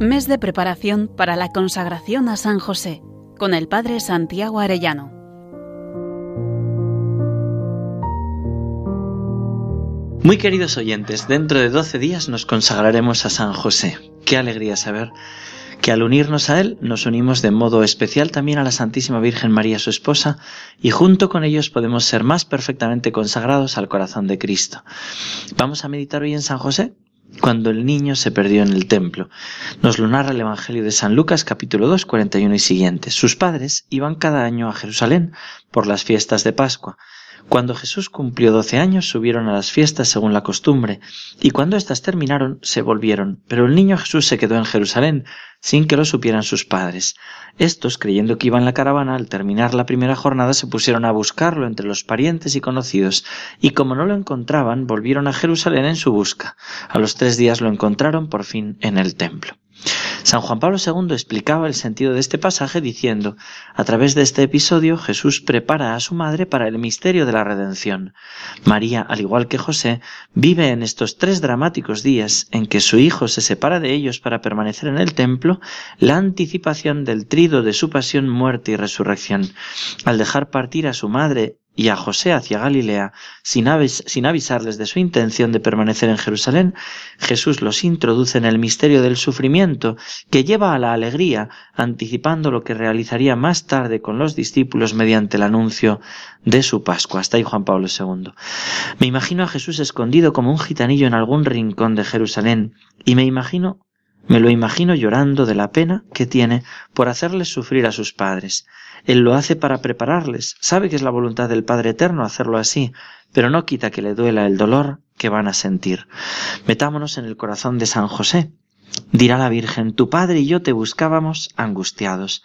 Mes de preparación para la consagración a San José con el Padre Santiago Arellano. Muy queridos oyentes, dentro de 12 días nos consagraremos a San José. Qué alegría saber que al unirnos a Él nos unimos de modo especial también a la Santísima Virgen María, su esposa, y junto con ellos podemos ser más perfectamente consagrados al corazón de Cristo. Vamos a meditar hoy en San José, cuando el niño se perdió en el templo. Nos lo narra el Evangelio de San Lucas capítulo 2, 41 y siguientes. Sus padres iban cada año a Jerusalén por las fiestas de Pascua. Cuando Jesús cumplió doce años, subieron a las fiestas según la costumbre, y cuando éstas terminaron, se volvieron. Pero el niño Jesús se quedó en Jerusalén, sin que lo supieran sus padres. Estos, creyendo que iba en la caravana, al terminar la primera jornada se pusieron a buscarlo entre los parientes y conocidos, y como no lo encontraban, volvieron a Jerusalén en su busca. A los tres días lo encontraron por fin en el templo. San Juan Pablo II explicaba el sentido de este pasaje diciendo, a través de este episodio Jesús prepara a su madre para el misterio de la redención. María, al igual que José, vive en estos tres dramáticos días en que su hijo se separa de ellos para permanecer en el templo, la anticipación del trido de su pasión, muerte y resurrección. Al dejar partir a su madre y a José hacia Galilea, sin, avisarles de su intención de permanecer en Jerusalén, Jesús los introduce en el misterio del sufrimiento, que lleva a la alegría, anticipando lo que realizaría más tarde con los discípulos mediante el anuncio de su Pascua. Hasta ahí Juan Pablo II. Me imagino a Jesús escondido como un gitanillo en algún rincón de Jerusalén, y me imagino me lo imagino llorando de la pena que tiene por hacerles sufrir a sus padres. Él lo hace para prepararles. Sabe que es la voluntad del Padre Eterno hacerlo así, pero no quita que le duela el dolor que van a sentir. Metámonos en el corazón de San José. Dirá la Virgen, tu padre y yo te buscábamos angustiados.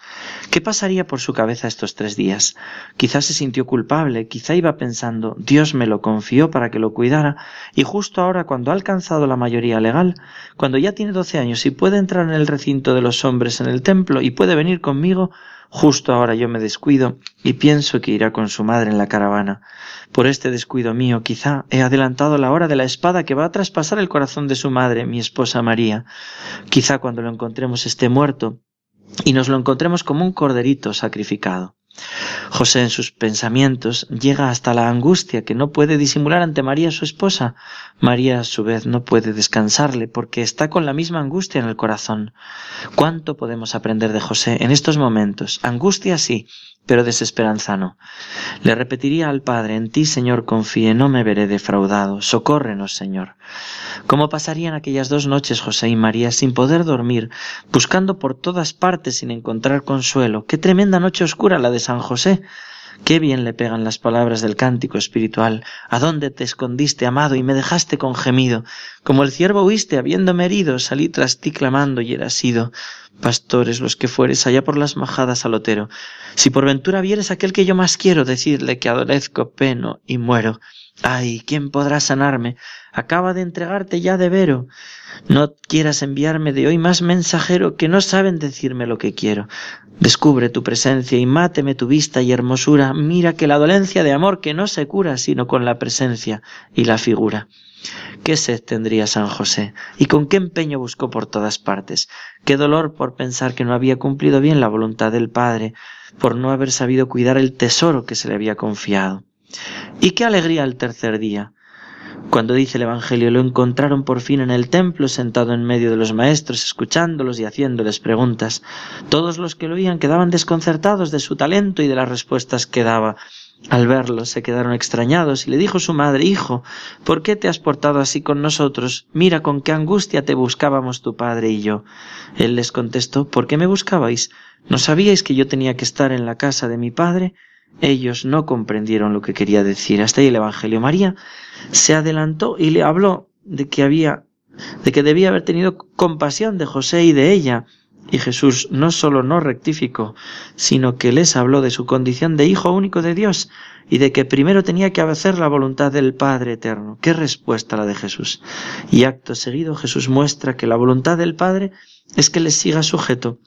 ¿Qué pasaría por su cabeza estos tres días? Quizás se sintió culpable, quizá iba pensando, Dios me lo confió para que lo cuidara, y justo ahora cuando ha alcanzado la mayoría legal, cuando ya tiene doce años y puede entrar en el recinto de los hombres en el templo y puede venir conmigo, Justo ahora yo me descuido y pienso que irá con su madre en la caravana. Por este descuido mío quizá he adelantado la hora de la espada que va a traspasar el corazón de su madre, mi esposa María. Quizá cuando lo encontremos esté muerto y nos lo encontremos como un corderito sacrificado. José en sus pensamientos llega hasta la angustia que no puede disimular ante María su esposa. María a su vez no puede descansarle porque está con la misma angustia en el corazón. ¿Cuánto podemos aprender de José en estos momentos? Angustia sí, pero desesperanza no. Le repetiría al Padre, en ti, Señor, confíe, no me veré defraudado, socórrenos, Señor. ¿Cómo pasarían aquellas dos noches José y María sin poder dormir, buscando por todas partes sin encontrar consuelo? Qué tremenda noche oscura la de San José. Qué bien le pegan las palabras del cántico espiritual. ¿A dónde te escondiste, amado, y me dejaste con gemido? Como el ciervo huiste, habiéndome herido, salí tras ti clamando y era sido. Pastores los que fueres allá por las majadas al otero. Si por ventura vieres aquel que yo más quiero, decirle que adolezco, peno y muero. Ay, ¿quién podrá sanarme? Acaba de entregarte ya de vero. No quieras enviarme de hoy más mensajero que no saben decirme lo que quiero. Descubre tu presencia y máteme tu vista y hermosura. Mira que la dolencia de amor que no se cura sino con la presencia y la figura. Qué sed tendría San José, y con qué empeño buscó por todas partes, qué dolor por pensar que no había cumplido bien la voluntad del Padre, por no haber sabido cuidar el tesoro que se le había confiado. Y qué alegría el tercer día, cuando dice el Evangelio, lo encontraron por fin en el templo, sentado en medio de los maestros, escuchándolos y haciéndoles preguntas. Todos los que lo oían quedaban desconcertados de su talento y de las respuestas que daba. Al verlo se quedaron extrañados y le dijo su madre, Hijo, ¿por qué te has portado así con nosotros? Mira con qué angustia te buscábamos tu padre y yo. Él les contestó, ¿por qué me buscabais? ¿No sabíais que yo tenía que estar en la casa de mi padre? Ellos no comprendieron lo que quería decir. Hasta ahí el Evangelio. María se adelantó y le habló de que había, de que debía haber tenido compasión de José y de ella. Y Jesús no solo no rectificó, sino que les habló de su condición de hijo único de Dios y de que primero tenía que hacer la voluntad del Padre eterno. Qué respuesta la de Jesús. Y acto seguido Jesús muestra que la voluntad del Padre es que les siga sujeto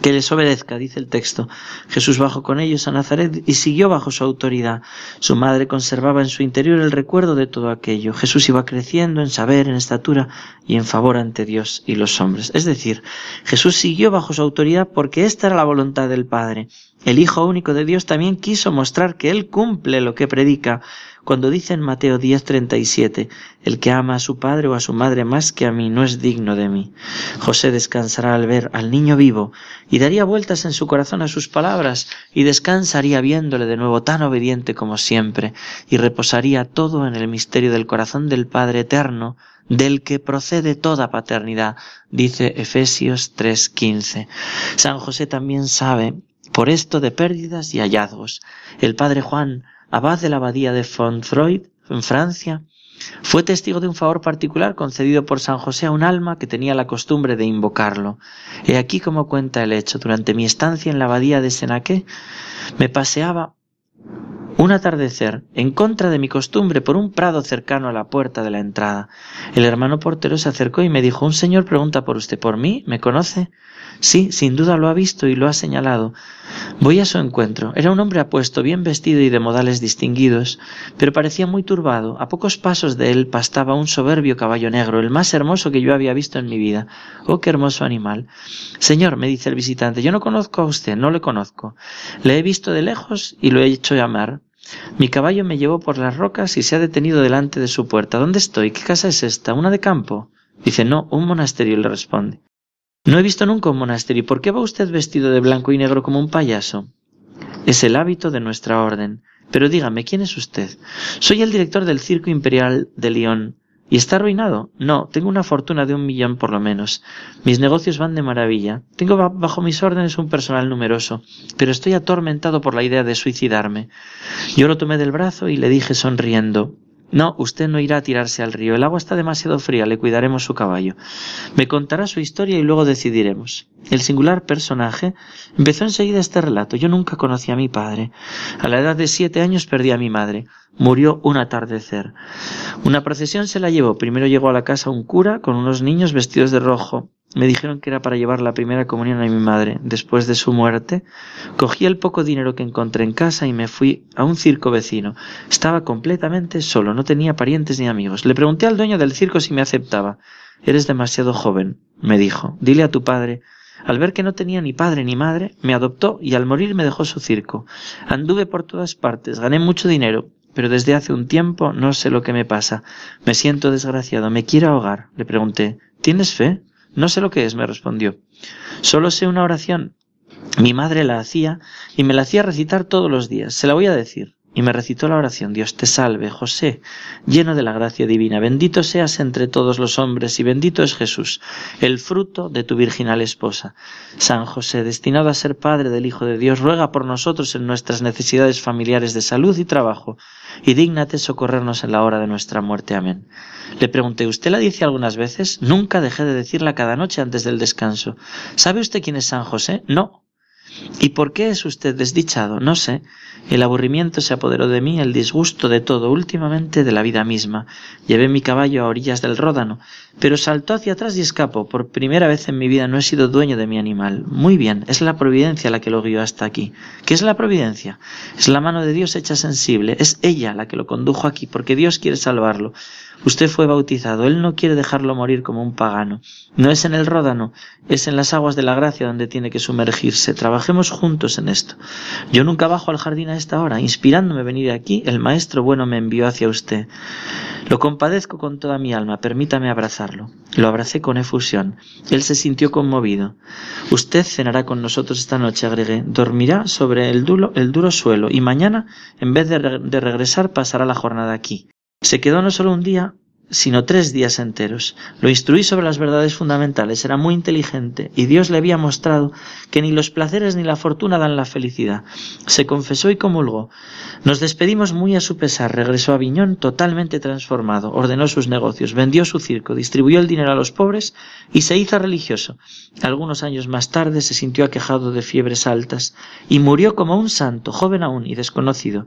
que les obedezca, dice el texto. Jesús bajó con ellos a Nazaret y siguió bajo su autoridad. Su madre conservaba en su interior el recuerdo de todo aquello. Jesús iba creciendo en saber, en estatura y en favor ante Dios y los hombres. Es decir, Jesús siguió bajo su autoridad porque esta era la voluntad del Padre. El Hijo único de Dios también quiso mostrar que Él cumple lo que predica cuando dice en Mateo 10:37, el que ama a su padre o a su madre más que a mí no es digno de mí. José descansará al ver al niño vivo y daría vueltas en su corazón a sus palabras y descansaría viéndole de nuevo tan obediente como siempre y reposaría todo en el misterio del corazón del Padre eterno del que procede toda paternidad, dice Efesios 3:15. San José también sabe por esto de pérdidas y hallazgos. El padre Juan abad de la abadía de Fontfroid, en Francia, fue testigo de un favor particular concedido por San José a un alma que tenía la costumbre de invocarlo. He aquí como cuenta el hecho. Durante mi estancia en la abadía de Senaqué, me paseaba un atardecer, en contra de mi costumbre, por un prado cercano a la puerta de la entrada. El hermano portero se acercó y me dijo Un señor pregunta por usted. ¿Por mí? ¿Me conoce? Sí, sin duda lo ha visto y lo ha señalado. Voy a su encuentro. Era un hombre apuesto, bien vestido y de modales distinguidos, pero parecía muy turbado. A pocos pasos de él pastaba un soberbio caballo negro, el más hermoso que yo había visto en mi vida. Oh, qué hermoso animal. Señor, me dice el visitante, yo no conozco a usted, no le conozco. Le he visto de lejos y lo he hecho llamar. Mi caballo me llevó por las rocas y se ha detenido delante de su puerta. ¿Dónde estoy? ¿Qué casa es esta? ¿Una de campo? Dice, no, un monasterio, le responde. No he visto nunca un monasterio. ¿Por qué va usted vestido de blanco y negro como un payaso? Es el hábito de nuestra orden. Pero dígame, ¿quién es usted? Soy el director del Circo Imperial de Lyon. ¿Y está arruinado? No, tengo una fortuna de un millón por lo menos. Mis negocios van de maravilla. Tengo bajo mis órdenes un personal numeroso, pero estoy atormentado por la idea de suicidarme. Yo lo tomé del brazo y le dije sonriendo no, usted no irá a tirarse al río. El agua está demasiado fría. Le cuidaremos su caballo. Me contará su historia y luego decidiremos. El singular personaje empezó enseguida este relato. Yo nunca conocí a mi padre. A la edad de siete años perdí a mi madre. Murió un atardecer. Una procesión se la llevó. Primero llegó a la casa un cura con unos niños vestidos de rojo. Me dijeron que era para llevar la primera comunión a mi madre. Después de su muerte, cogí el poco dinero que encontré en casa y me fui a un circo vecino. Estaba completamente solo, no tenía parientes ni amigos. Le pregunté al dueño del circo si me aceptaba. Eres demasiado joven, me dijo. Dile a tu padre. Al ver que no tenía ni padre ni madre, me adoptó y al morir me dejó su circo. Anduve por todas partes, gané mucho dinero, pero desde hace un tiempo no sé lo que me pasa. Me siento desgraciado, me quiero ahogar. Le pregunté, ¿tienes fe? No sé lo que es, me respondió. Solo sé una oración. Mi madre la hacía y me la hacía recitar todos los días. Se la voy a decir. Y me recitó la oración, Dios te salve, José, lleno de la gracia divina, bendito seas entre todos los hombres y bendito es Jesús, el fruto de tu virginal esposa. San José, destinado a ser Padre del Hijo de Dios, ruega por nosotros en nuestras necesidades familiares de salud y trabajo, y dígnate socorrernos en la hora de nuestra muerte. Amén. Le pregunté, ¿usted la dice algunas veces? Nunca dejé de decirla cada noche antes del descanso. ¿Sabe usted quién es San José? No, ¿Y por qué es usted desdichado? No sé. El aburrimiento se apoderó de mí, el disgusto de todo, últimamente de la vida misma. Llevé mi caballo a orillas del Ródano, pero saltó hacia atrás y escapó. Por primera vez en mi vida no he sido dueño de mi animal. Muy bien, es la providencia la que lo guió hasta aquí. ¿Qué es la providencia? Es la mano de Dios hecha sensible. Es ella la que lo condujo aquí, porque Dios quiere salvarlo. Usted fue bautizado, Él no quiere dejarlo morir como un pagano. No es en el Ródano, es en las aguas de la gracia donde tiene que sumergirse. Trabajemos juntos en esto. Yo nunca bajo al jardín a esta hora. Inspirándome venir aquí, el Maestro bueno me envió hacia usted. Lo compadezco con toda mi alma, permítame abrazarlo. Lo abracé con efusión. Él se sintió conmovido. Usted cenará con nosotros esta noche, agregué. Dormirá sobre el duro, el duro suelo y mañana, en vez de, de regresar, pasará la jornada aquí. Se quedó no solo un día, sino tres días enteros. Lo instruí sobre las verdades fundamentales, era muy inteligente, y Dios le había mostrado que ni los placeres ni la fortuna dan la felicidad. Se confesó y comulgó. Nos despedimos muy a su pesar, regresó a Viñón totalmente transformado, ordenó sus negocios, vendió su circo, distribuyó el dinero a los pobres y se hizo religioso. Algunos años más tarde se sintió aquejado de fiebres altas y murió como un santo, joven aún y desconocido.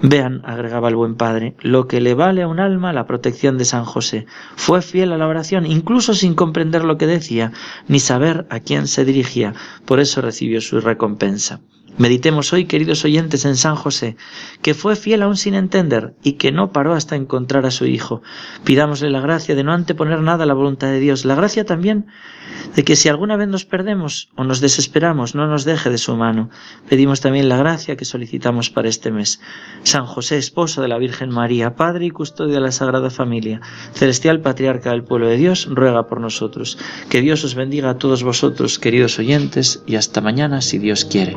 Vean, agregaba el buen padre, lo que le vale a un alma la protección de San San José. Fue fiel a la oración, incluso sin comprender lo que decía, ni saber a quién se dirigía. Por eso recibió su recompensa. Meditemos hoy, queridos oyentes, en San José, que fue fiel aún sin entender y que no paró hasta encontrar a su Hijo. Pidámosle la gracia de no anteponer nada a la voluntad de Dios, la gracia también de que si alguna vez nos perdemos o nos desesperamos, no nos deje de su mano. Pedimos también la gracia que solicitamos para este mes. San José, esposo de la Virgen María, Padre y custodio de la Sagrada Familia, celestial patriarca del pueblo de Dios, ruega por nosotros. Que Dios os bendiga a todos vosotros, queridos oyentes, y hasta mañana si Dios quiere.